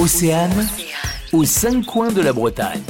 Océane, aux cinq coins de la Bretagne.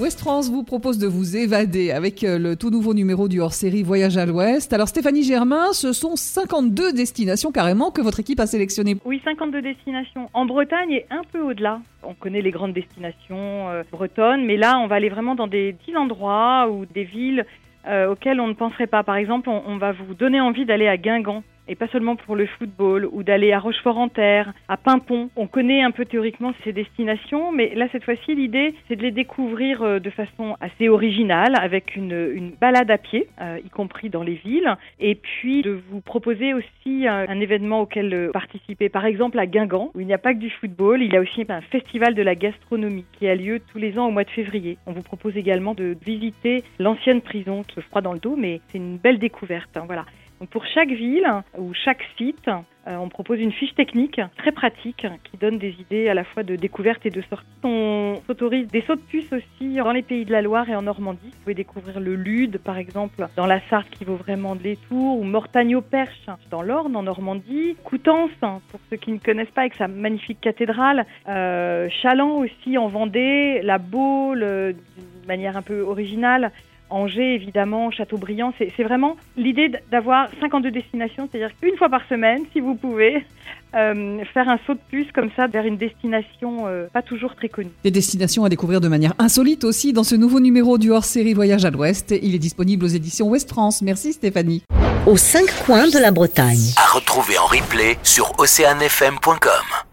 Ouest France vous propose de vous évader avec euh, le tout nouveau numéro du hors-série Voyage à l'Ouest. Alors Stéphanie Germain, ce sont 52 destinations carrément que votre équipe a sélectionnées. Oui, 52 destinations en Bretagne et un peu au-delà. On connaît les grandes destinations euh, bretonnes, mais là, on va aller vraiment dans des petits endroits ou des villes euh, auxquelles on ne penserait pas. Par exemple, on, on va vous donner envie d'aller à Guingamp et pas seulement pour le football, ou d'aller à Rochefort-en-Terre, à Pimpon. On connaît un peu théoriquement ces destinations, mais là, cette fois-ci, l'idée, c'est de les découvrir euh, de façon assez originale, avec une, balade à pied, euh, y compris dans les villes, et puis de vous proposer aussi un, un événement auquel euh, participer. Par exemple, à Guingamp, où il n'y a pas que du football, il y a aussi un festival de la gastronomie qui a lieu tous les ans au mois de février. On vous propose également de visiter l'ancienne prison, qui se froid dans le dos, mais c'est une belle découverte. hein, voilà. Pour chaque ville ou chaque site, euh, on propose une fiche technique très pratique qui donne des idées à la fois de découverte et de sortie. On s'autorise des sauts de puce aussi dans les pays de la Loire et en Normandie. Vous pouvez découvrir le Lude, par exemple, dans la Sarthe qui vaut vraiment de l'étour, ou Mortagne-au-Perche dans l'Orne, en Normandie. Coutances, pour ceux qui ne connaissent pas, avec sa magnifique cathédrale. Euh, Chaland aussi en Vendée, la Baule, euh, d'une manière un peu originale. Angers, évidemment, Châteaubriand. C'est c'est vraiment l'idée d'avoir 52 destinations, c'est-à-dire qu'une fois par semaine, si vous pouvez, euh, faire un saut de puce comme ça vers une destination euh, pas toujours très connue. Des destinations à découvrir de manière insolite aussi dans ce nouveau numéro du hors-série Voyage à l'Ouest. Il est disponible aux éditions Ouest France. Merci Stéphanie. aux cinq coins de la Bretagne. À retrouver en replay sur oceanfm.com.